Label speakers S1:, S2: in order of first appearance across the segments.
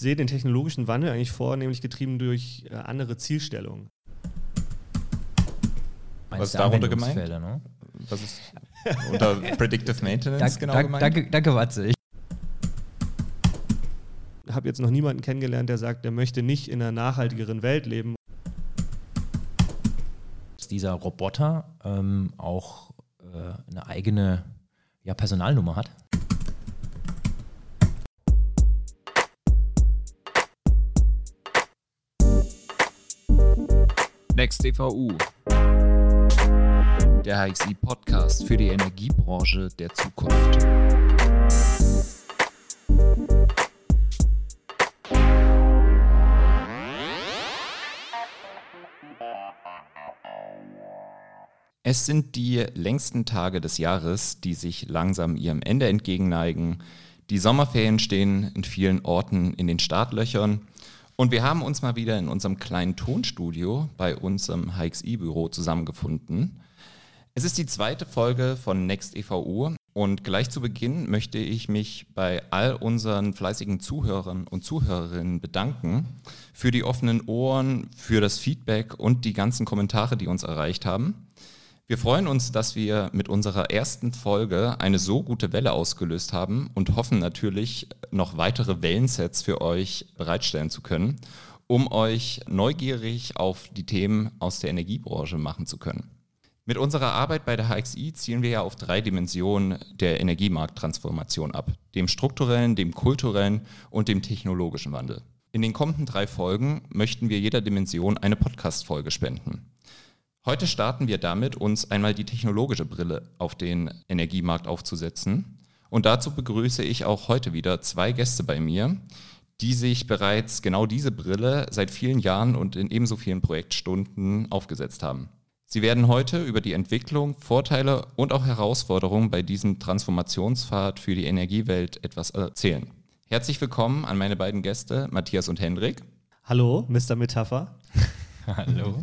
S1: sehe den technologischen Wandel eigentlich vornehmlich getrieben durch äh, andere Zielstellungen.
S2: Was ist darunter gemeint? Ne? Was ist unter Predictive Maintenance
S3: dank, genau dank, gemeint? Danke, danke Watze. Ich
S1: habe jetzt noch niemanden kennengelernt, der sagt, er möchte nicht in einer nachhaltigeren Welt leben.
S3: Dieser Roboter ähm, auch äh, eine eigene ja, Personalnummer hat.
S4: Next EVU der HXI Podcast für die Energiebranche der Zukunft. Es sind die längsten Tage des Jahres, die sich langsam ihrem Ende entgegenneigen. Die Sommerferien stehen in vielen Orten in den Startlöchern. Und wir haben uns mal wieder in unserem kleinen Tonstudio bei unserem HXI-Büro zusammengefunden. Es ist die zweite Folge von Next EVU und gleich zu Beginn möchte ich mich bei all unseren fleißigen Zuhörern und Zuhörerinnen bedanken für die offenen Ohren, für das Feedback und die ganzen Kommentare, die uns erreicht haben. Wir freuen uns, dass wir mit unserer ersten Folge eine so gute Welle ausgelöst haben und hoffen natürlich, noch weitere Wellensets für euch bereitstellen zu können, um euch neugierig auf die Themen aus der Energiebranche machen zu können. Mit unserer Arbeit bei der HXI zielen wir ja auf drei Dimensionen der Energiemarkttransformation ab. Dem strukturellen, dem kulturellen und dem technologischen Wandel. In den kommenden drei Folgen möchten wir jeder Dimension eine Podcast-Folge spenden. Heute starten wir damit, uns einmal die technologische Brille auf den Energiemarkt aufzusetzen. Und dazu begrüße ich auch heute wieder zwei Gäste bei mir, die sich bereits genau diese Brille seit vielen Jahren und in ebenso vielen Projektstunden aufgesetzt haben. Sie werden heute über die Entwicklung, Vorteile und auch Herausforderungen bei diesem Transformationspfad für die Energiewelt etwas erzählen. Herzlich willkommen an meine beiden Gäste, Matthias und Hendrik.
S1: Hallo, Mr. Metapher.
S3: Hallo.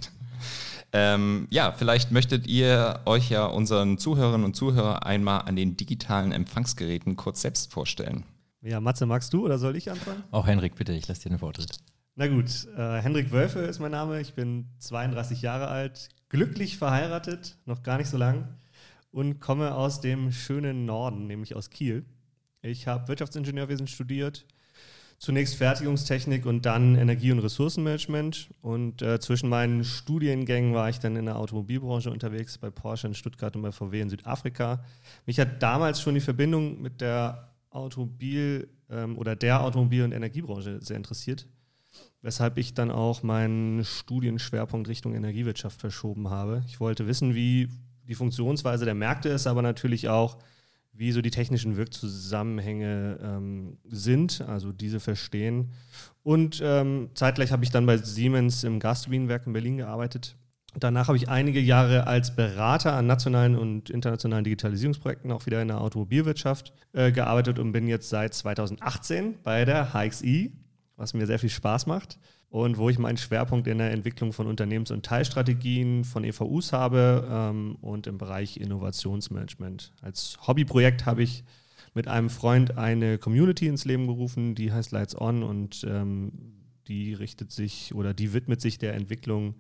S2: Ähm, ja, vielleicht möchtet ihr euch ja unseren Zuhörerinnen und Zuhörern einmal an den digitalen Empfangsgeräten kurz selbst vorstellen.
S1: Ja, Matze, magst du oder soll ich anfangen?
S3: Auch Henrik, bitte, ich lasse dir den Vortritt.
S1: Na gut, äh, Hendrik Wölfe ist mein Name. Ich bin 32 Jahre alt, glücklich verheiratet, noch gar nicht so lang und komme aus dem schönen Norden, nämlich aus Kiel. Ich habe Wirtschaftsingenieurwesen studiert, zunächst Fertigungstechnik und dann Energie- und Ressourcenmanagement. Und äh, zwischen meinen Studiengängen war ich dann in der Automobilbranche unterwegs, bei Porsche in Stuttgart und bei VW in Südafrika. Mich hat damals schon die Verbindung mit der Automobil- ähm, oder der Automobil- und Energiebranche sehr interessiert weshalb ich dann auch meinen Studienschwerpunkt Richtung Energiewirtschaft verschoben habe. Ich wollte wissen, wie die Funktionsweise der Märkte ist, aber natürlich auch, wie so die technischen Wirkzusammenhänge ähm, sind, also diese verstehen. Und ähm, zeitgleich habe ich dann bei Siemens im Gasturbinenwerk in Berlin gearbeitet. Danach habe ich einige Jahre als Berater an nationalen und internationalen Digitalisierungsprojekten auch wieder in der Automobilwirtschaft äh, gearbeitet und bin jetzt seit 2018 bei der HXI was mir sehr viel Spaß macht und wo ich meinen Schwerpunkt in der Entwicklung von Unternehmens- und Teilstrategien von EVUs habe ähm, und im Bereich Innovationsmanagement. Als Hobbyprojekt habe ich mit einem Freund eine Community ins Leben gerufen, die heißt Lights On und ähm, die richtet sich oder die widmet sich der Entwicklung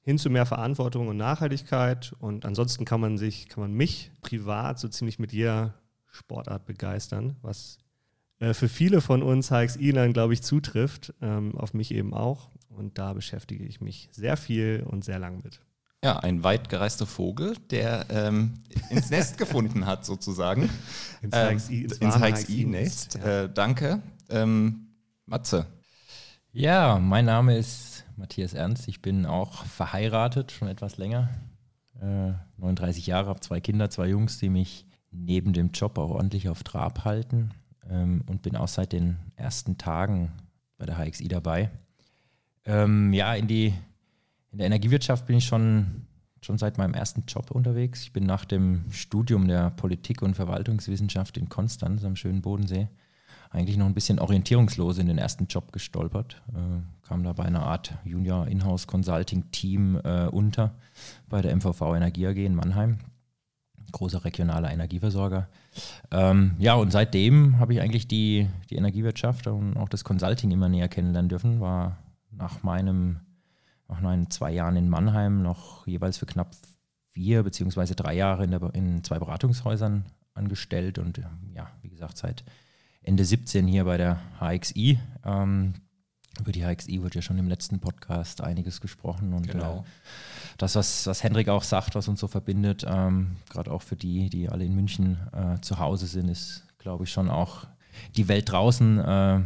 S1: hin zu mehr Verantwortung und Nachhaltigkeit. Und ansonsten kann man sich, kann man mich privat so ziemlich mit jeder Sportart begeistern, was äh, für viele von uns HXI-Lern, glaube ich, zutrifft, ähm, auf mich eben auch. Und da beschäftige ich mich sehr viel und sehr lang mit.
S2: Ja, ein weit gereister Vogel, der ähm, ins Nest gefunden hat, sozusagen.
S1: ins HXI, ins ins
S2: HXI-Nest. Ja. Äh, danke. Ähm, Matze.
S3: Ja, mein Name ist Matthias Ernst. Ich bin auch verheiratet, schon etwas länger. Äh, 39 Jahre, habe zwei Kinder, zwei Jungs, die mich neben dem Job auch ordentlich auf Trab halten ähm, und bin auch seit den ersten Tagen bei der HXI dabei. Ähm, ja, in, die, in der Energiewirtschaft bin ich schon, schon seit meinem ersten Job unterwegs. Ich bin nach dem Studium der Politik- und Verwaltungswissenschaft in Konstanz am schönen Bodensee eigentlich noch ein bisschen orientierungslos in den ersten Job gestolpert. Äh, kam da bei einer Art Junior Inhouse Consulting Team äh, unter bei der MVV Energie AG in Mannheim großer regionaler Energieversorger. Ähm, ja, und seitdem habe ich eigentlich die, die Energiewirtschaft und auch das Consulting immer näher kennenlernen dürfen. War nach meinem, nach meinen zwei Jahren in Mannheim noch jeweils für knapp vier beziehungsweise drei Jahre in, der, in zwei Beratungshäusern angestellt und ja, wie gesagt, seit Ende 17 hier bei der HXI. Ähm, über die HXI wird ja schon im letzten Podcast einiges gesprochen und genau. äh, das, was, was Hendrik auch sagt, was uns so verbindet, ähm, gerade auch für die, die alle in München äh, zu Hause sind, ist, glaube ich, schon auch die Welt draußen äh,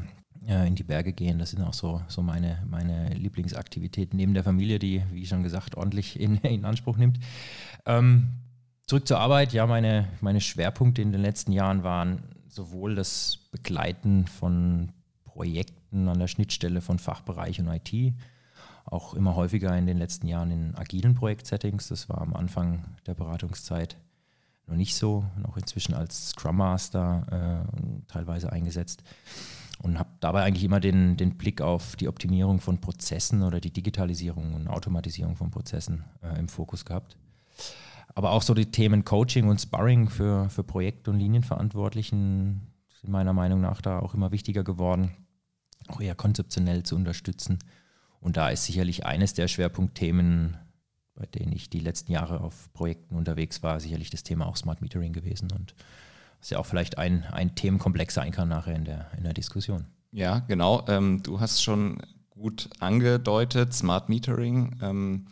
S3: in die Berge gehen. Das sind auch so, so meine, meine Lieblingsaktivitäten neben der Familie, die, wie schon gesagt, ordentlich in, in Anspruch nimmt. Ähm, zurück zur Arbeit. Ja, meine, meine Schwerpunkte in den letzten Jahren waren sowohl das Begleiten von Projekten an der Schnittstelle von Fachbereich und IT, auch immer häufiger in den letzten Jahren in agilen Projektsettings. Das war am Anfang der Beratungszeit noch nicht so, noch inzwischen als Scrum Master äh, teilweise eingesetzt und habe dabei eigentlich immer den, den Blick auf die Optimierung von Prozessen oder die Digitalisierung und Automatisierung von Prozessen äh, im Fokus gehabt. Aber auch so die Themen Coaching und Sparring für, für Projekt- und Linienverantwortlichen sind meiner Meinung nach da auch immer wichtiger geworden, auch eher konzeptionell zu unterstützen und da ist sicherlich eines der Schwerpunktthemen, bei denen ich die letzten Jahre auf Projekten unterwegs war, sicherlich das Thema auch Smart Metering gewesen und was ja auch vielleicht ein, ein Themenkomplex sein kann nachher in der, in der Diskussion.
S4: Ja, genau. Ähm, du hast schon gut angedeutet, Smart Metering. Ähm,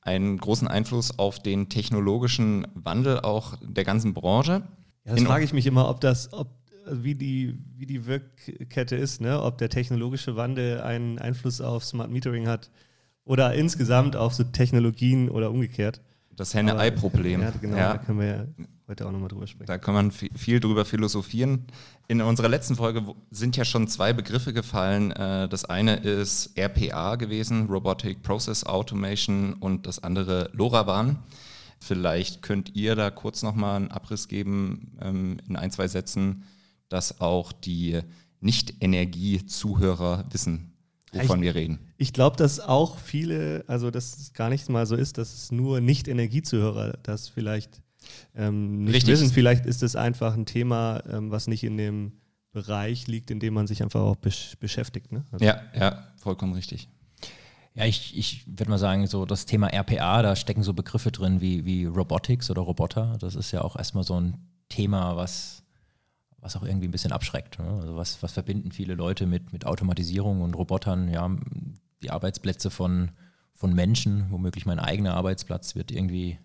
S4: einen großen Einfluss auf den technologischen Wandel auch der ganzen Branche.
S1: Ja, das frage ich mich immer, ob das, ob wie die, wie die Wirkkette ist, ne? ob der technologische Wandel einen Einfluss auf Smart Metering hat oder insgesamt auf so Technologien oder umgekehrt.
S4: Das Henne-Ei-Problem. Ja,
S1: genau, ja. da können wir ja heute auch nochmal drüber sprechen.
S4: Da kann man viel drüber philosophieren. In unserer letzten Folge sind ja schon zwei Begriffe gefallen. Äh, das eine ist RPA gewesen, Robotic Process Automation, und das andere LoRaWAN. Vielleicht könnt ihr da kurz nochmal einen Abriss geben ähm, in ein, zwei Sätzen, dass auch die Nicht-Energie-Zuhörer wissen, wovon ich, wir reden.
S1: Ich glaube, dass auch viele, also dass es gar nicht mal so ist, dass es nur Nicht-Energie-Zuhörer das vielleicht ähm, nicht Richtig. wissen. Vielleicht ist es einfach ein Thema, ähm, was nicht in dem Bereich liegt, in dem man sich einfach auch besch beschäftigt. Ne?
S4: Also ja, ja, vollkommen richtig.
S3: Ja, ich, ich würde mal sagen, so das Thema RPA, da stecken so Begriffe drin wie, wie Robotics oder Roboter. Das ist ja auch erstmal so ein Thema, was was auch irgendwie ein bisschen abschreckt. Ne? Also was, was verbinden viele Leute mit, mit Automatisierung und Robotern? Ja, die Arbeitsplätze von, von Menschen, womöglich mein eigener Arbeitsplatz wird irgendwie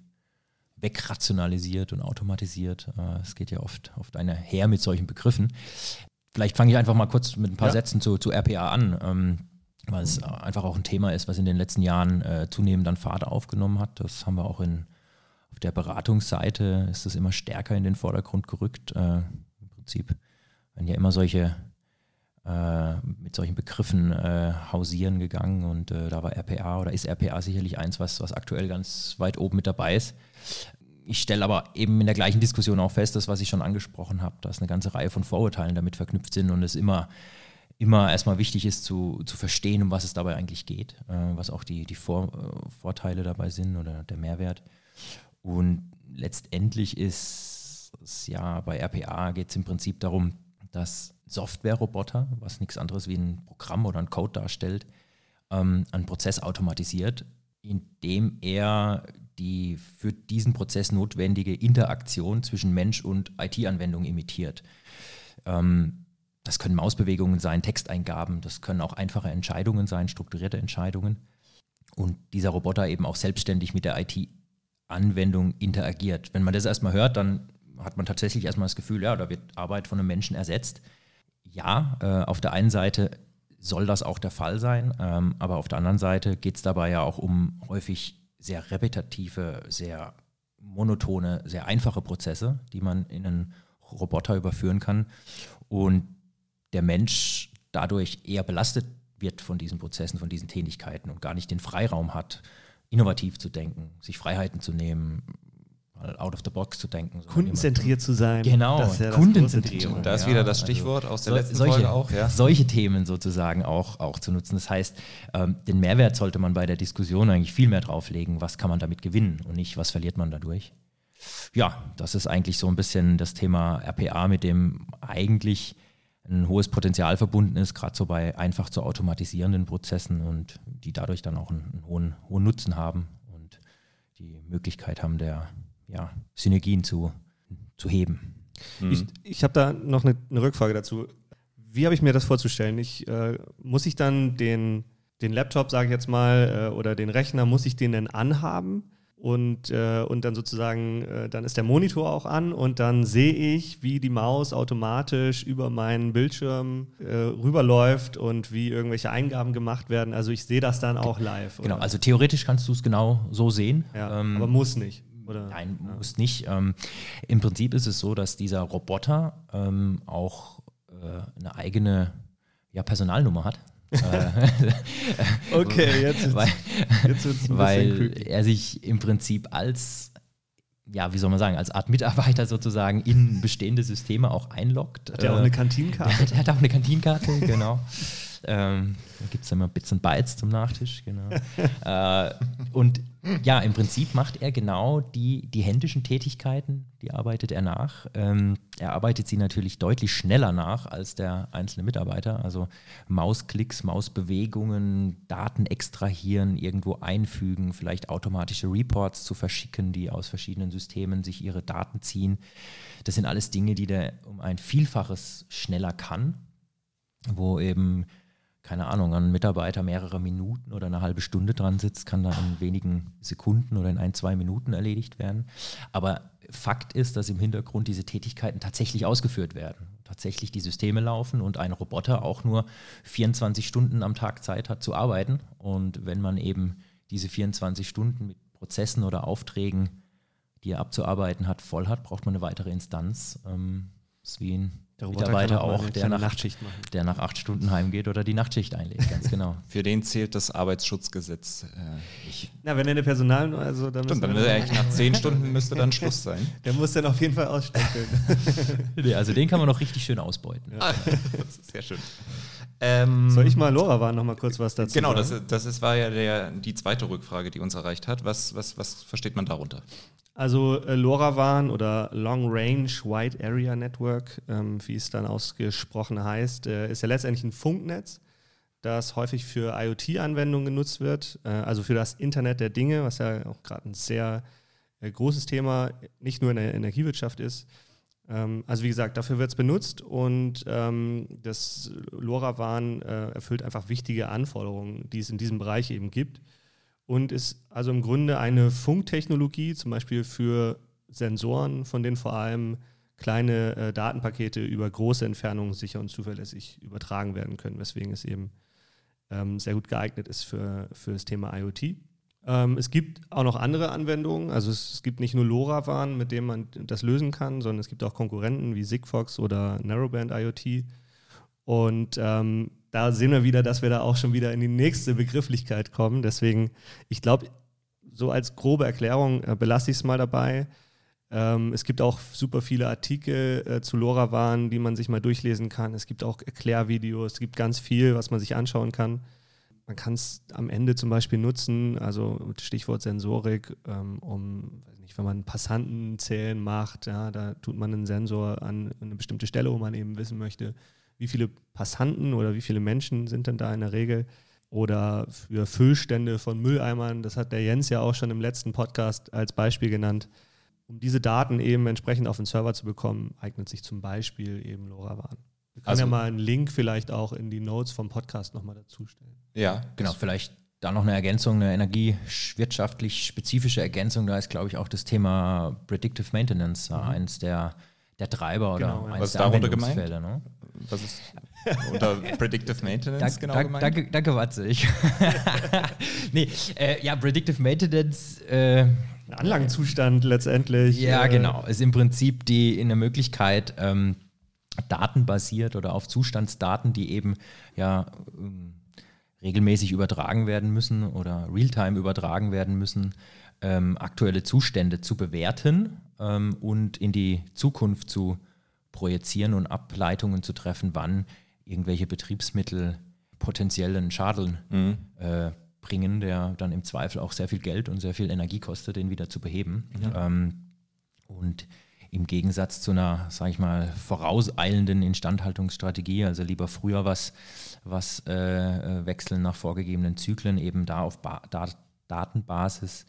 S3: wegrationalisiert und automatisiert. Äh, es geht ja oft, oft einher mit solchen Begriffen. Vielleicht fange ich einfach mal kurz mit ein paar ja. Sätzen zu, zu RPA an, ähm, weil es einfach auch ein Thema ist, was in den letzten Jahren äh, zunehmend an Fahrt aufgenommen hat. Das haben wir auch in, auf der Beratungsseite, ist das immer stärker in den Vordergrund gerückt. Äh, Prinzip. Wenn ja immer solche äh, mit solchen Begriffen äh, hausieren gegangen und äh, da war RPA oder ist RPA sicherlich eins, was, was aktuell ganz weit oben mit dabei ist. Ich stelle aber eben in der gleichen Diskussion auch fest, dass was ich schon angesprochen habe, dass eine ganze Reihe von Vorurteilen damit verknüpft sind und es immer, immer erstmal wichtig ist zu, zu verstehen, um was es dabei eigentlich geht, äh, was auch die, die Vor äh, Vorteile dabei sind oder der Mehrwert. Und letztendlich ist ja, bei RPA geht es im Prinzip darum, dass Software-Roboter, was nichts anderes wie ein Programm oder ein Code darstellt, ähm, einen Prozess automatisiert, indem er die für diesen Prozess notwendige Interaktion zwischen Mensch und IT-Anwendung imitiert. Ähm, das können Mausbewegungen sein, Texteingaben, das können auch einfache Entscheidungen sein, strukturierte Entscheidungen. Und dieser Roboter eben auch selbstständig mit der IT-Anwendung interagiert. Wenn man das erstmal hört, dann hat man tatsächlich erstmal das Gefühl, ja, da wird Arbeit von einem Menschen ersetzt. Ja, äh, auf der einen Seite soll das auch der Fall sein, ähm, aber auf der anderen Seite geht es dabei ja auch um häufig sehr repetitive, sehr monotone, sehr einfache Prozesse, die man in einen Roboter überführen kann und der Mensch dadurch eher belastet wird von diesen Prozessen, von diesen Tätigkeiten und gar nicht den Freiraum hat, innovativ zu denken, sich Freiheiten zu nehmen, mal out of the box zu denken.
S1: Kundenzentriert zu sein.
S3: Genau, ja Kundenzentrierung.
S4: Da ist wieder das also Stichwort also aus der so, letzten
S3: solche,
S4: Folge auch. Ja.
S3: Solche Themen sozusagen auch, auch zu nutzen. Das heißt, ähm, den Mehrwert sollte man bei der Diskussion eigentlich viel mehr drauflegen, was kann man damit gewinnen und nicht, was verliert man dadurch. ja, das ist eigentlich so ein bisschen das Thema RPA, mit dem eigentlich ein hohes Potenzial verbunden ist, gerade so bei einfach zu automatisierenden Prozessen und die dadurch dann auch einen, einen hohen, hohen Nutzen haben und die Möglichkeit haben, der ja, Synergien zu, zu heben.
S1: Mhm. Ich, ich habe da noch eine, eine, Rückfrage dazu. Wie habe ich mir das vorzustellen? Ich, äh, muss ich dann den, den Laptop, sage ich jetzt mal, äh, oder den Rechner, muss ich den denn anhaben? und, äh, und dann sozusagen, äh, dann ist der Monitor auch an und dann sehe ich, wie die Maus automatisch über meinen Bildschirm äh, rüberläuft und wie irgendwelche Eingaben gemacht werden. Also ich sehe das dann auch live.
S3: Genau, also theoretisch kannst du es genau so sehen.
S1: Ja, ähm, aber muss nicht.
S3: Oder? Nein, ja. muss nicht. Ähm, Im Prinzip ist es so, dass dieser Roboter ähm, auch äh, eine eigene ja, Personalnummer hat.
S1: Äh, okay, jetzt,
S3: weil, jetzt wird's ein weil er sich im Prinzip als ja, wie soll man sagen, als Art Mitarbeiter sozusagen in bestehende Systeme auch einloggt.
S1: Hat er auch eine Kantinenkarte?
S3: Der, der hat auch eine Kantinenkarte, genau. Ähm, da gibt es immer Bits und Bytes zum Nachtisch, genau. äh, und ja, im Prinzip macht er genau die, die händischen Tätigkeiten, die arbeitet er nach. Ähm, er arbeitet sie natürlich deutlich schneller nach als der einzelne Mitarbeiter. Also Mausklicks, Mausbewegungen, Daten extrahieren, irgendwo einfügen, vielleicht automatische Reports zu verschicken, die aus verschiedenen Systemen sich ihre Daten ziehen. Das sind alles Dinge, die der um ein Vielfaches schneller kann, wo eben keine Ahnung, ein Mitarbeiter mehrere Minuten oder eine halbe Stunde dran sitzt, kann da in wenigen Sekunden oder in ein, zwei Minuten erledigt werden. Aber Fakt ist, dass im Hintergrund diese Tätigkeiten tatsächlich ausgeführt werden. Tatsächlich die Systeme laufen und ein Roboter auch nur 24 Stunden am Tag Zeit hat zu arbeiten. Und wenn man eben diese 24 Stunden mit Prozessen oder Aufträgen, die er abzuarbeiten hat, voll hat, braucht man eine weitere Instanz. Ähm, ist wie ein der Mitarbeiter auch, der, nach, Nachtschicht machen. der nach acht Stunden heimgeht oder die Nachtschicht einlegt, ganz genau.
S4: Für den zählt das Arbeitsschutzgesetz.
S1: Äh, ich Na, wenn er eine Personal, also
S4: dann, Stimmt, dann müsste eigentlich nach zehn Stunden müsste dann Schluss sein.
S1: Der muss dann auf jeden Fall ausstempeln.
S3: nee, also den kann man noch richtig schön ausbeuten. Ja.
S1: das ist sehr schön. Ähm, Soll ich mal Laura war noch mal kurz was dazu
S4: Genau, das, das ist, war ja der, die zweite Rückfrage, die uns erreicht hat. Was, was, was versteht man darunter?
S1: Also äh, LoRaWAN oder Long Range Wide Area Network, ähm, wie es dann ausgesprochen heißt, äh, ist ja letztendlich ein Funknetz, das häufig für IoT-Anwendungen genutzt wird, äh, also für das Internet der Dinge, was ja auch gerade ein sehr äh, großes Thema, nicht nur in der Energiewirtschaft ist. Ähm, also wie gesagt, dafür wird es benutzt und ähm, das LoRaWAN erfüllt einfach wichtige Anforderungen, die es in diesem Bereich eben gibt und ist also im Grunde eine Funktechnologie, zum Beispiel für Sensoren, von denen vor allem kleine äh, Datenpakete über große Entfernungen sicher und zuverlässig übertragen werden können, weswegen es eben ähm, sehr gut geeignet ist für, für das Thema IoT. Ähm, es gibt auch noch andere Anwendungen, also es, es gibt nicht nur LoRaWAN, mit dem man das lösen kann, sondern es gibt auch Konkurrenten wie Sigfox oder Narrowband IoT. Und ähm, da sehen wir wieder, dass wir da auch schon wieder in die nächste Begrifflichkeit kommen. Deswegen, ich glaube, so als grobe Erklärung äh, belasse ich es mal dabei. Ähm, es gibt auch super viele Artikel äh, zu LoRaWAN, die man sich mal durchlesen kann. Es gibt auch Erklärvideos, es gibt ganz viel, was man sich anschauen kann. Man kann es am Ende zum Beispiel nutzen, also Stichwort Sensorik, ähm, um, nicht, wenn man Passantenzählen macht, ja, da tut man einen Sensor an eine bestimmte Stelle, wo man eben wissen möchte, wie viele Passanten oder wie viele Menschen sind denn da in der Regel? Oder für Füllstände von Mülleimern, das hat der Jens ja auch schon im letzten Podcast als Beispiel genannt. Um diese Daten eben entsprechend auf den Server zu bekommen, eignet sich zum Beispiel eben LoRaWAN. Wir können also, ja mal einen Link vielleicht auch in die Notes vom Podcast nochmal dazustellen.
S3: Ja, genau, vielleicht da noch eine Ergänzung, eine energiewirtschaftlich spezifische Ergänzung. Da ist, glaube ich, auch das Thema Predictive Maintenance mhm. eins der, der Treiber oder genau, eins
S4: Was der darunter gemeint? Ne? Was ist unter Predictive Maintenance
S3: Dank, genau dank, gemeint? Danke, danke Watze. Ich nee, äh, ja, Predictive Maintenance. Äh,
S1: Anlagenzustand letztendlich.
S3: Ja, äh, genau. Ist im Prinzip die in der Möglichkeit, ähm, datenbasiert oder auf Zustandsdaten, die eben ja ähm, regelmäßig übertragen werden müssen oder realtime übertragen werden müssen, ähm, aktuelle Zustände zu bewerten ähm, und in die Zukunft zu projizieren und Ableitungen zu treffen, wann irgendwelche Betriebsmittel potenziellen Schaden mhm. äh, bringen, der dann im Zweifel auch sehr viel Geld und sehr viel Energie kostet, den wieder zu beheben. Mhm. Ähm, Und im Gegensatz zu einer, sage ich mal, vorauseilenden Instandhaltungsstrategie, also lieber früher was, was äh, äh, wechseln nach vorgegebenen Zyklen, eben da auf ba Dat Datenbasis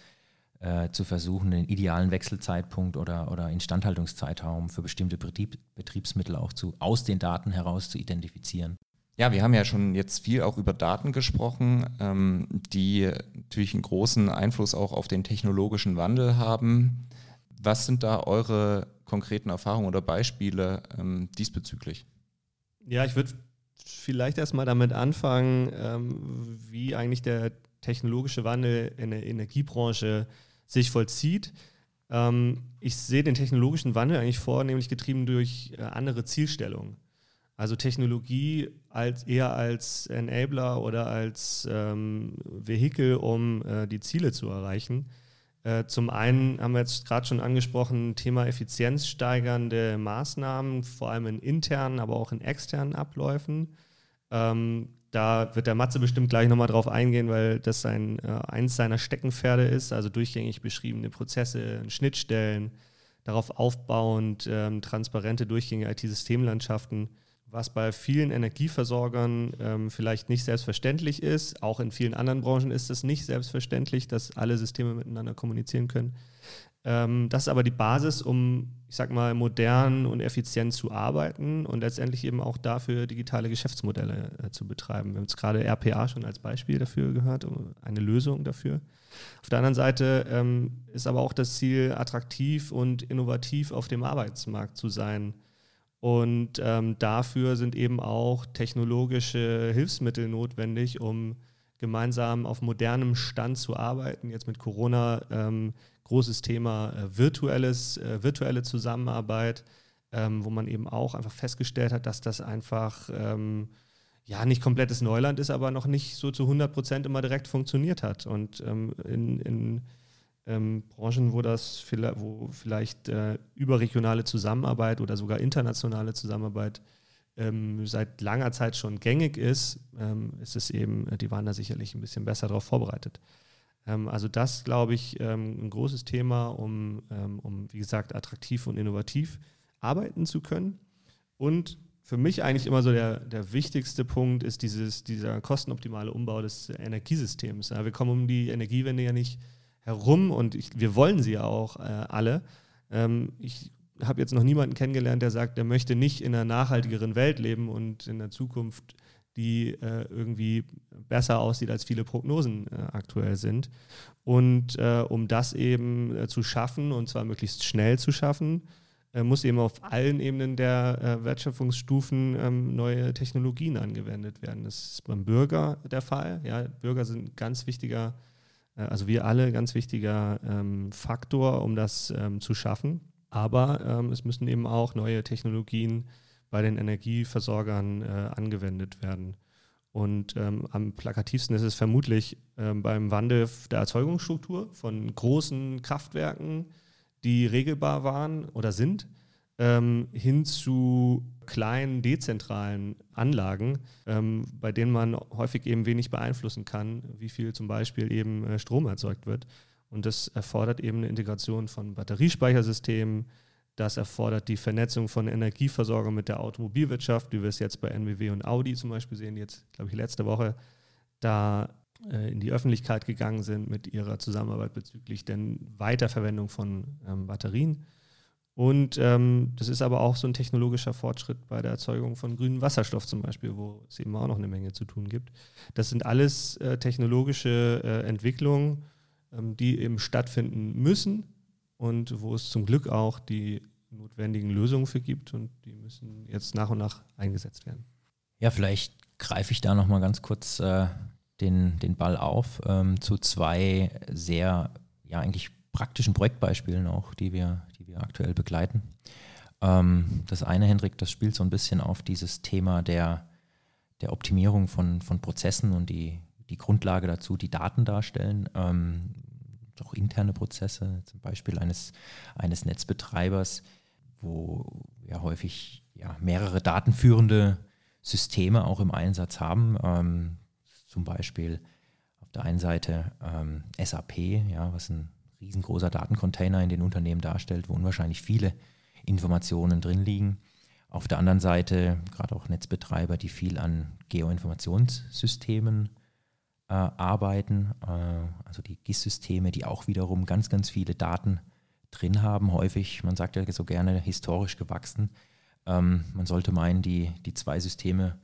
S3: äh, zu versuchen, den idealen Wechselzeitpunkt oder, oder Instandhaltungszeitraum für bestimmte Betrieb, Betriebsmittel auch zu, aus den Daten heraus zu identifizieren.
S4: Ja, wir haben ja schon jetzt viel auch über Daten gesprochen, ähm, die natürlich einen großen Einfluss auch auf den technologischen Wandel haben. Was sind da eure konkreten Erfahrungen oder Beispiele ähm, diesbezüglich?
S1: Ja, ich würde vielleicht erstmal damit anfangen, ähm, wie eigentlich der technologische Wandel in der Energiebranche sich vollzieht. Ähm, ich sehe den technologischen Wandel eigentlich vornehmlich getrieben durch äh, andere Zielstellungen. Also Technologie als eher als Enabler oder als ähm, Vehikel, um äh, die Ziele zu erreichen. Äh, zum einen haben wir jetzt gerade schon angesprochen, Thema effizienzsteigernde Maßnahmen, vor allem in internen, aber auch in externen Abläufen. Ähm, da wird der Matze bestimmt gleich nochmal drauf eingehen, weil das sein, äh, eins seiner Steckenpferde ist, also durchgängig beschriebene Prozesse, Schnittstellen, darauf aufbauend ähm, transparente, durchgängige IT-Systemlandschaften was bei vielen Energieversorgern ähm, vielleicht nicht selbstverständlich ist. Auch in vielen anderen Branchen ist es nicht selbstverständlich, dass alle Systeme miteinander kommunizieren können. Ähm, das ist aber die Basis, um, ich sag mal, modern und effizient zu arbeiten und letztendlich eben auch dafür digitale Geschäftsmodelle äh, zu betreiben. Wir haben jetzt gerade RPA schon als Beispiel dafür gehört, eine Lösung dafür. Auf der anderen Seite ähm, ist aber auch das Ziel, attraktiv und innovativ auf dem Arbeitsmarkt zu sein und ähm, dafür sind eben auch technologische Hilfsmittel notwendig, um gemeinsam auf modernem Stand zu arbeiten. Jetzt mit Corona ähm, großes Thema äh, virtuelles, äh, virtuelle Zusammenarbeit, ähm, wo man eben auch einfach festgestellt hat, dass das einfach ähm, ja nicht komplettes Neuland ist, aber noch nicht so zu 100 Prozent immer direkt funktioniert hat. Und ähm, in, in ähm, Branchen, wo das wo vielleicht äh, überregionale Zusammenarbeit oder sogar internationale Zusammenarbeit ähm, seit langer Zeit schon gängig ist, ähm, ist es eben, äh, die waren da sicherlich ein bisschen besser darauf vorbereitet. Ähm, also das, glaube ich, ähm, ein großes Thema, um, ähm, um, wie gesagt, attraktiv und innovativ arbeiten zu können. Und für mich eigentlich immer so der, der wichtigste Punkt ist dieses, dieser kostenoptimale Umbau des Energiesystems. Ja, wir kommen um die Energiewende ja nicht herum und ich, wir wollen sie ja auch äh, alle. Ähm, ich habe jetzt noch niemanden kennengelernt, der sagt, der möchte nicht in einer nachhaltigeren Welt leben und in der Zukunft, die äh, irgendwie besser aussieht, als viele Prognosen äh, aktuell sind. Und äh, um das eben äh, zu schaffen, und zwar möglichst schnell zu schaffen, äh, muss eben auf allen Ebenen der Wertschöpfungsstufen ähm, neue Technologien angewendet werden. Das ist beim Bürger der Fall. Ja, Bürger sind ein ganz wichtiger äh, also wir alle ganz wichtiger ähm, Faktor, um das ähm, zu schaffen. Aber ähm, es müssen eben auch neue Technologien bei den Energieversorgern äh, angewendet werden. Und ähm, am plakativsten ist es vermutlich ähm, beim Wandel der Erzeugungsstruktur von großen Kraftwerken, die regelbar waren oder sind, ähm, hin zu kleinen dezentralen Anlagen, ähm, bei denen man häufig eben wenig beeinflussen kann, wie viel zum Beispiel eben äh, Strom erzeugt wird. Und das erfordert eben eine Integration von Batteriespeichersystemen. Das erfordert die Vernetzung von Energieversorgung mit der Automobilwirtschaft, wie wir es jetzt bei NWW und Audi zum Beispiel sehen, die jetzt, glaube ich, letzte Woche da äh, in die Öffentlichkeit gegangen sind mit ihrer Zusammenarbeit bezüglich der Weiterverwendung von ähm, Batterien. Und ähm, das ist aber auch so ein technologischer Fortschritt bei der Erzeugung von grünem Wasserstoff zum Beispiel, wo es eben auch noch eine Menge zu tun gibt. Das sind alles äh, technologische äh, Entwicklungen, ähm, die eben stattfinden müssen und wo es zum Glück auch die notwendigen Lösungen für gibt und die müssen jetzt nach und nach eingesetzt werden.
S3: Ja, vielleicht greife ich da nochmal ganz kurz äh, den, den Ball auf ähm, zu zwei sehr, ja eigentlich praktischen Projektbeispielen auch, die wir, wir aktuell begleiten. Ähm, das eine, Hendrik, das spielt so ein bisschen auf dieses Thema der, der Optimierung von, von Prozessen und die, die Grundlage dazu, die Daten darstellen. Ähm, auch interne Prozesse, zum Beispiel eines, eines Netzbetreibers, wo wir häufig ja, mehrere datenführende Systeme auch im Einsatz haben. Ähm, zum Beispiel auf der einen Seite ähm, SAP, ja, was ein riesengroßer Datencontainer in den Unternehmen darstellt, wo unwahrscheinlich viele Informationen drin liegen. Auf der anderen Seite gerade auch Netzbetreiber, die viel an Geoinformationssystemen äh, arbeiten, äh, also die GIS-Systeme, die auch wiederum ganz, ganz viele Daten drin haben, häufig, man sagt ja so gerne historisch gewachsen. Ähm, man sollte meinen, die, die zwei Systeme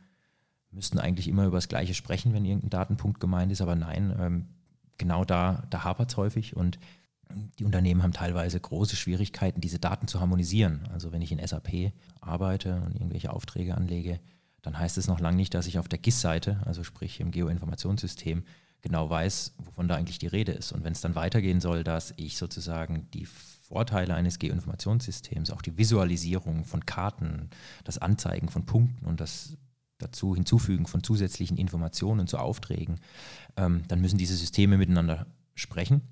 S3: müssten eigentlich immer über das Gleiche sprechen, wenn irgendein Datenpunkt gemeint ist, aber nein, ähm, genau da, da hapert es häufig und die Unternehmen haben teilweise große Schwierigkeiten, diese Daten zu harmonisieren. Also wenn ich in SAP arbeite und irgendwelche Aufträge anlege, dann heißt es noch lange nicht, dass ich auf der GIS-Seite, also sprich im Geoinformationssystem, genau weiß, wovon da eigentlich die Rede ist. Und wenn es dann weitergehen soll, dass ich sozusagen die Vorteile eines Geoinformationssystems, auch die Visualisierung von Karten, das Anzeigen von Punkten und das dazu hinzufügen von zusätzlichen Informationen zu Aufträgen, ähm, dann müssen diese Systeme miteinander sprechen.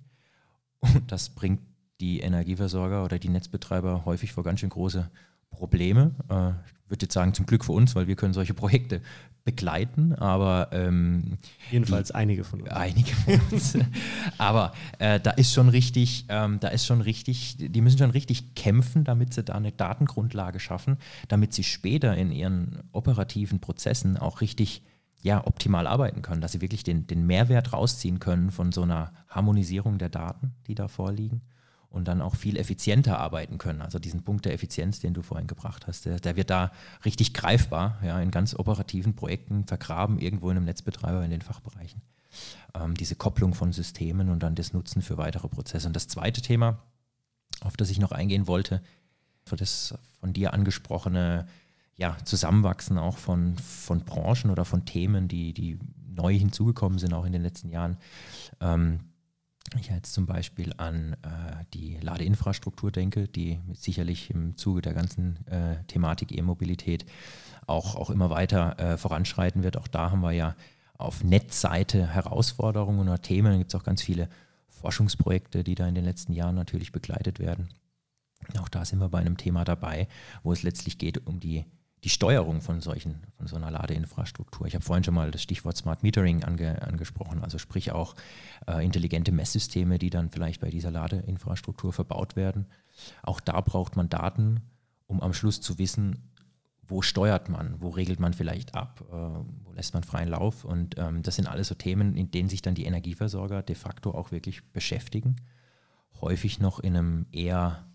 S3: Und das bringt die Energieversorger oder die Netzbetreiber häufig vor ganz schön große Probleme. Äh, ich würde jetzt sagen, zum Glück für uns, weil wir können solche Projekte begleiten, aber ähm,
S1: jedenfalls die, einige von uns.
S3: Einige von uns. aber äh, da ist schon richtig, ähm, da ist schon richtig, die müssen schon richtig kämpfen, damit sie da eine Datengrundlage schaffen, damit sie später in ihren operativen Prozessen auch richtig ja, optimal arbeiten können, dass sie wirklich den, den Mehrwert rausziehen können von so einer Harmonisierung der Daten, die da vorliegen und dann auch viel effizienter arbeiten können. Also diesen Punkt der Effizienz, den du vorhin gebracht hast, der, der wird da richtig greifbar, ja, in ganz operativen Projekten vergraben, irgendwo in einem Netzbetreiber in den Fachbereichen. Ähm, diese Kopplung von Systemen und dann das Nutzen für weitere Prozesse. Und das zweite Thema, auf das ich noch eingehen wollte, für das von dir angesprochene ja, Zusammenwachsen auch von, von Branchen oder von Themen, die, die neu hinzugekommen sind, auch in den letzten Jahren. Ähm, ich jetzt zum Beispiel an äh, die Ladeinfrastruktur denke, die sicherlich im Zuge der ganzen äh, Thematik E-Mobilität auch, auch immer weiter äh, voranschreiten wird. Auch da haben wir ja auf Netzseite Herausforderungen oder Themen. Da gibt es auch ganz viele Forschungsprojekte, die da in den letzten Jahren natürlich begleitet werden. Auch da sind wir bei einem Thema dabei, wo es letztlich geht um die die Steuerung von solchen, von so einer Ladeinfrastruktur. Ich habe vorhin schon mal das Stichwort Smart Metering ange, angesprochen, also sprich auch äh, intelligente Messsysteme, die dann vielleicht bei dieser Ladeinfrastruktur verbaut werden. Auch da braucht man Daten, um am Schluss zu wissen, wo steuert man, wo regelt man vielleicht ab, äh, wo lässt man freien Lauf. Und ähm, das sind alles so Themen, in denen sich dann die Energieversorger de facto auch wirklich beschäftigen. Häufig noch in einem eher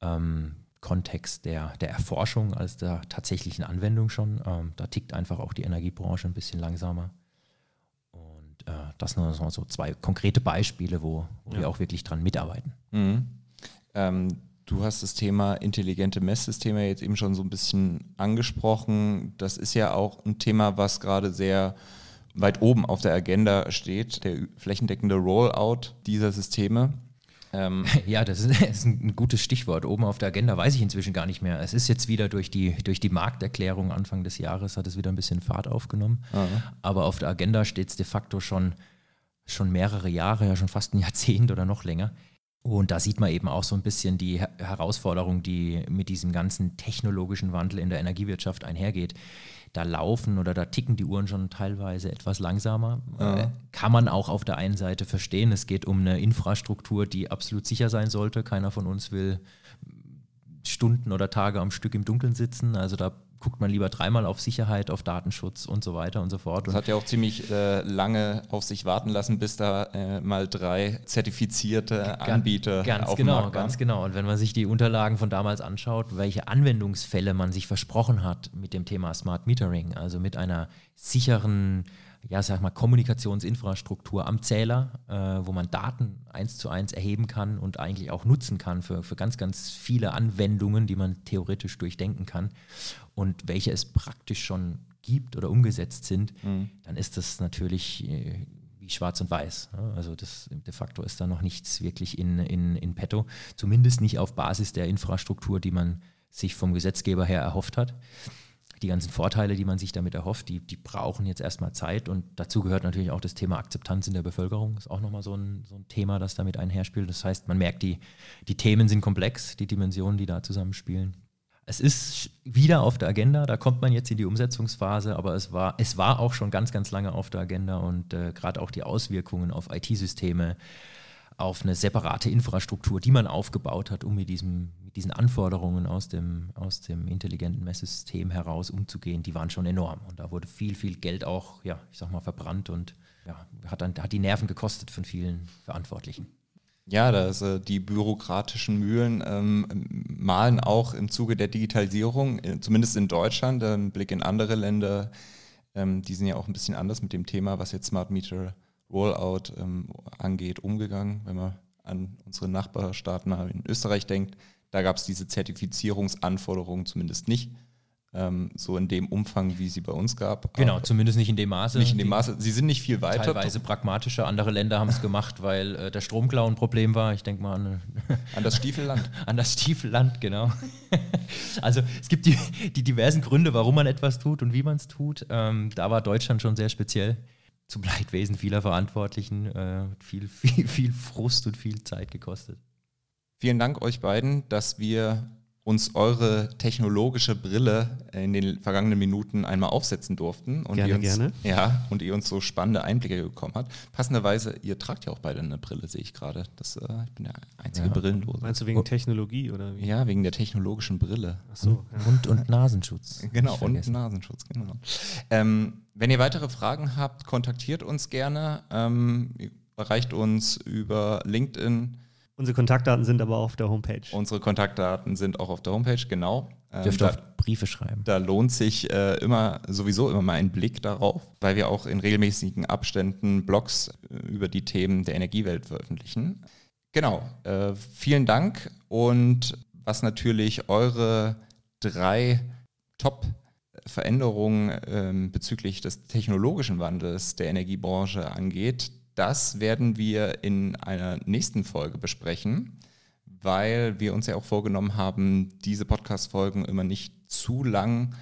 S3: ähm, Kontext der, der Erforschung als der tatsächlichen Anwendung schon. Ähm, da tickt einfach auch die Energiebranche ein bisschen langsamer. Und äh, das nur so zwei konkrete Beispiele, wo, wo ja. wir auch wirklich dran mitarbeiten.
S4: Mhm. Ähm, du hast das Thema intelligente Messsysteme jetzt eben schon so ein bisschen angesprochen. Das ist ja auch ein Thema, was gerade sehr weit oben auf der Agenda steht, der flächendeckende Rollout dieser Systeme.
S3: Ähm ja, das ist, ist, ein gutes Stichwort. Oben auf der Agenda weiß ich inzwischen gar nicht mehr. Es ist jetzt wieder durch die, durch die Markterklärung Anfang des Jahres, hat es wieder ein bisschen Fahrt aufgenommen. Aha. Aber auf der Agenda steht es de facto schon, schon mehrere Jahre, ja schon fast ein Jahrzehnt oder noch länger. Und da sieht man eben auch so ein bisschen die Herausforderung, die mit diesem ganzen technologischen Wandel in der Energiewirtschaft einhergeht da laufen oder da ticken die Uhren schon teilweise etwas langsamer. Ja. Äh, kann man auch auf der einen Seite verstehen. Es geht um eine Infrastruktur, die absolut sicher sein sollte. Keiner von uns will Stunden oder Tage am Stück im Dunkeln sitzen. Also da guckt man lieber dreimal auf Sicherheit, auf Datenschutz und so weiter und so fort.
S4: Das hat ja auch ziemlich äh, lange auf sich warten lassen, bis da äh, mal drei zertifizierte Anbieter
S3: ganz auf genau, Ganz genau. Und wenn man sich die Unterlagen von damals anschaut, welche Anwendungsfälle man sich versprochen hat mit dem Thema Smart Metering, also mit einer sicheren ja, sag mal, Kommunikationsinfrastruktur am Zähler, äh, wo man Daten eins zu eins erheben kann und eigentlich auch nutzen kann für, für ganz, ganz viele Anwendungen, die man theoretisch durchdenken kann und welche es praktisch schon gibt oder umgesetzt sind, mhm. dann ist das natürlich äh, wie schwarz und weiß. Ja? Also das de facto ist da noch nichts wirklich in, in, in petto, zumindest nicht auf Basis der Infrastruktur, die man sich vom Gesetzgeber her erhofft hat die ganzen Vorteile, die man sich damit erhofft, die, die brauchen jetzt erstmal Zeit. Und dazu gehört natürlich auch das Thema Akzeptanz in der Bevölkerung. Ist auch nochmal so ein, so ein Thema, das damit einherspielt. Das heißt, man merkt, die, die Themen sind komplex, die Dimensionen, die da zusammenspielen. Es ist wieder auf der Agenda, da kommt man jetzt in die Umsetzungsphase, aber es war, es war auch schon ganz, ganz lange auf der Agenda und äh, gerade auch die Auswirkungen auf IT-Systeme, auf eine separate Infrastruktur, die man aufgebaut hat, um mit, diesem, mit diesen Anforderungen aus dem, aus dem intelligenten Messsystem heraus umzugehen, die waren schon enorm. Und da wurde viel, viel Geld auch, ja, ich sag mal, verbrannt und ja, hat, dann, hat die Nerven gekostet von vielen Verantwortlichen.
S4: Ja, das, äh, die bürokratischen Mühlen ähm, malen auch im Zuge der Digitalisierung, äh, zumindest in Deutschland, äh, ein Blick in andere Länder, ähm, die sind ja auch ein bisschen anders mit dem Thema, was jetzt Smart Meter Rollout ähm, angeht, umgegangen. Wenn man an unsere Nachbarstaaten in Österreich denkt, da gab es diese Zertifizierungsanforderungen zumindest nicht ähm, so in dem Umfang, wie sie bei uns gab.
S3: Genau, zumindest nicht in dem Maße.
S4: Nicht in dem Maße. Sie sind nicht viel weiter.
S3: Teilweise pragmatischer. Andere Länder haben es gemacht, weil äh, der Stromklau ein Problem war. Ich denke mal an,
S4: an das Stiefelland.
S3: an das Stiefelland, genau. also es gibt die, die, diversen Gründe, warum man etwas tut und wie man es tut. Ähm, da war Deutschland schon sehr speziell. Zum Leidwesen vieler Verantwortlichen. Äh, viel, viel, viel Frust und viel Zeit gekostet.
S4: Vielen Dank euch beiden, dass wir uns eure technologische Brille in den vergangenen Minuten einmal aufsetzen durften. Und
S1: gerne,
S4: ihr uns,
S1: gerne.
S4: Ja, und ihr uns so spannende Einblicke bekommen habt. Passenderweise, ihr tragt ja auch beide eine Brille, sehe ich gerade. Das, äh, ich bin der einzige ja. Brillenlose.
S1: Meinst du wegen oh. Technologie oder wie?
S4: Ja, wegen der technologischen Brille.
S3: Ach so, ja. und, und Nasenschutz.
S4: Genau, und Nasenschutz, genau. Ähm, wenn ihr weitere Fragen habt, kontaktiert uns gerne. Ähm, erreicht uns über LinkedIn
S1: Unsere Kontaktdaten sind aber auch auf der Homepage.
S4: Unsere Kontaktdaten sind auch auf der Homepage, genau.
S3: Ähm, Dürft auch Briefe schreiben.
S4: Da lohnt sich äh, immer sowieso immer mal ein Blick darauf, weil wir auch in regelmäßigen Abständen Blogs äh, über die Themen der Energiewelt veröffentlichen. Genau. Äh, vielen Dank und was natürlich eure drei Top-Veränderungen ähm, bezüglich des technologischen Wandels der Energiebranche angeht, das werden wir in einer nächsten Folge besprechen, weil wir uns ja auch vorgenommen haben, diese Podcast-Folgen immer nicht zu lang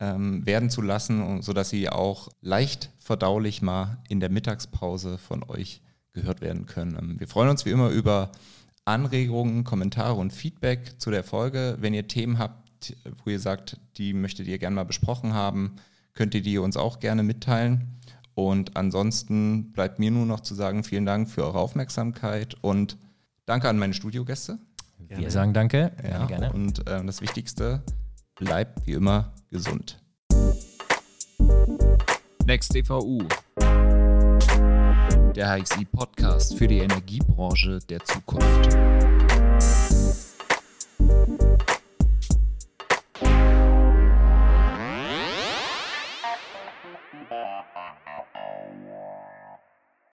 S4: ähm, werden zu lassen, sodass sie auch leicht verdaulich mal in der Mittagspause von euch gehört werden können. Ähm, wir freuen uns wie immer über Anregungen, Kommentare und Feedback zu der Folge. Wenn ihr Themen habt, wo ihr sagt, die möchtet ihr gerne mal besprochen haben, könnt ihr die uns auch gerne mitteilen. Und ansonsten bleibt mir nur noch zu sagen, vielen Dank für eure Aufmerksamkeit und danke an meine Studiogäste.
S3: Gerne. Wir sagen danke.
S4: Ja, gerne. Und äh, das Wichtigste, bleibt wie immer gesund.
S5: Next DVU. Der HXI Podcast für die Energiebranche der Zukunft.